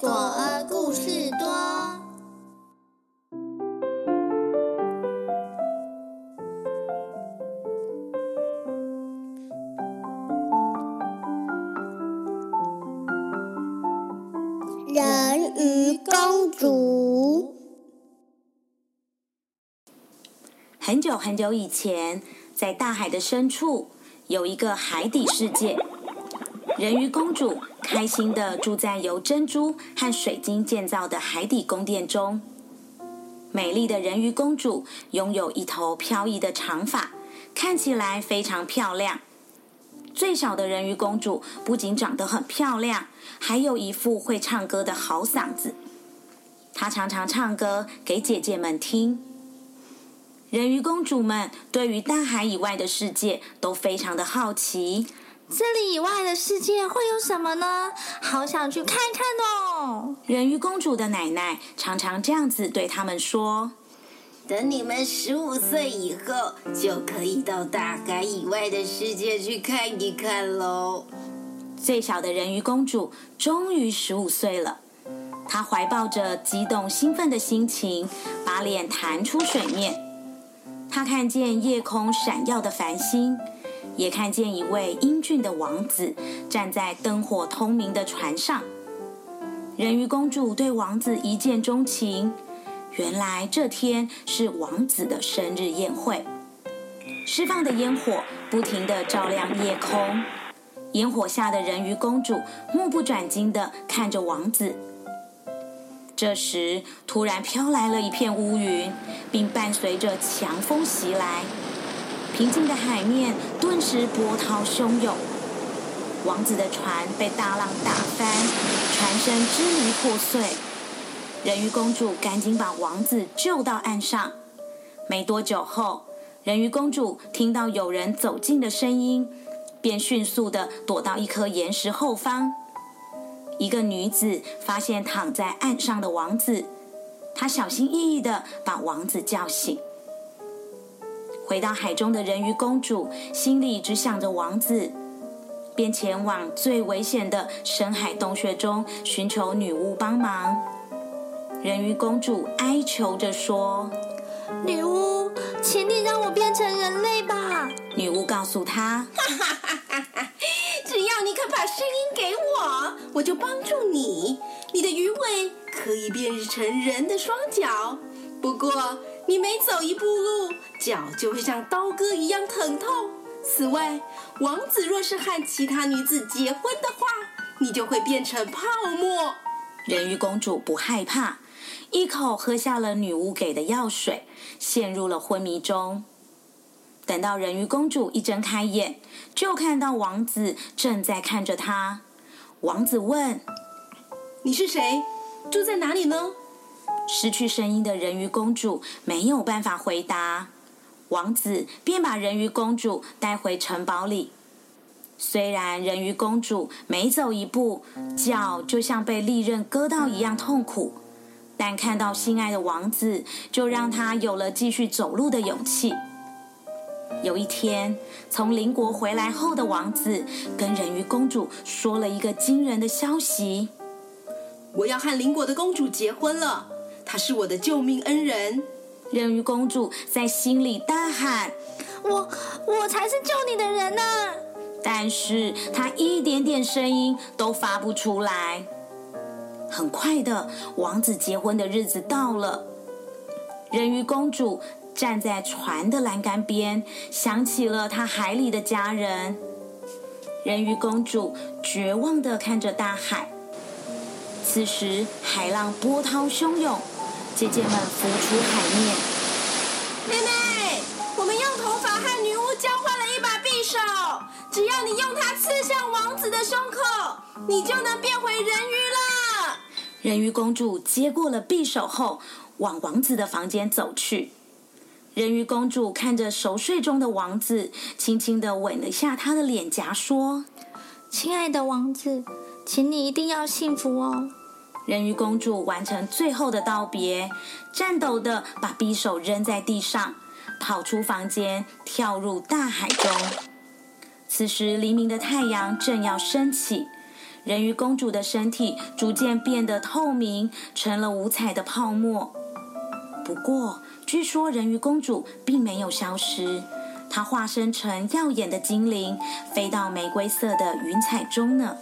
果儿故事多人鱼公主很久很久以前，在大海的深处有一个海底世界。人鱼公主开心的住在由珍珠和水晶建造的海底宫殿中。美丽的人鱼公主拥有一头飘逸的长发，看起来非常漂亮。最小的人鱼公主不仅长得很漂亮，还有一副会唱歌的好嗓子。她常常唱歌给姐姐们听。人鱼公主们对于大海以外的世界都非常的好奇。这里以外的世界会有什么呢？好想去看看哦！人鱼公主的奶奶常常这样子对他们说：“等你们十五岁以后，就可以到大海以外的世界去看一看喽。”最小的人鱼公主终于十五岁了。她怀抱着激动兴奋的心情，把脸弹出水面。她看见夜空闪耀的繁星，也看见一位英俊的王子站在灯火通明的船上。人鱼公主对王子一见钟情。原来这天是王子的生日宴会，释放的烟火不停的照亮夜空。烟火下的人鱼公主目不转睛的看着王子。这时，突然飘来了一片乌云，并伴随着强风袭来。平静的海面顿时波涛汹涌，王子的船被大浪打翻，船身支离破碎。人鱼公主赶紧把王子救到岸上。没多久后，人鱼公主听到有人走近的声音，便迅速的躲到一颗岩石后方。一个女子发现躺在岸上的王子，她小心翼翼的把王子叫醒。回到海中的人鱼公主心里只想着王子，便前往最危险的深海洞穴中寻求女巫帮忙。人鱼公主哀求着说：“女巫，请你让我变成人类吧！”女巫告诉她。只要你肯把声音给我，我就帮助你。你的鱼尾可以变成人的双脚，不过你每走一步路，脚就会像刀割一样疼痛。此外，王子若是和其他女子结婚的话，你就会变成泡沫。人鱼公主不害怕，一口喝下了女巫给的药水，陷入了昏迷中。等到人鱼公主一睁开眼，就看到王子正在看着她。王子问：“你是谁？住在哪里呢？”失去声音的人鱼公主没有办法回答。王子便把人鱼公主带回城堡里。虽然人鱼公主每走一步，脚就像被利刃割到一样痛苦，但看到心爱的王子，就让她有了继续走路的勇气。有一天，从邻国回来后的王子跟人鱼公主说了一个惊人的消息：“我要和邻国的公主结婚了，她是我的救命恩人。”人鱼公主在心里大喊：“我，我才是救你的人呢！”但是她一点点声音都发不出来。很快的，王子结婚的日子到了，人鱼公主。站在船的栏杆边，想起了她海里的家人。人鱼公主绝望的看着大海。此时海浪波涛汹涌，姐姐们浮出海面。妹妹，我们用头发和女巫交换了一把匕首，只要你用它刺向王子的胸口，你就能变回人鱼了。人鱼公主接过了匕首后，往王子的房间走去。人鱼公主看着熟睡中的王子，轻轻的吻了下他的脸颊，说：“亲爱的王子，请你一定要幸福哦。”人鱼公主完成最后的道别，颤抖的把匕首扔在地上，跑出房间，跳入大海中。此时，黎明的太阳正要升起，人鱼公主的身体逐渐变得透明，成了五彩的泡沫。不过，据说人鱼公主并没有消失，她化身成耀眼的精灵，飞到玫瑰色的云彩中呢。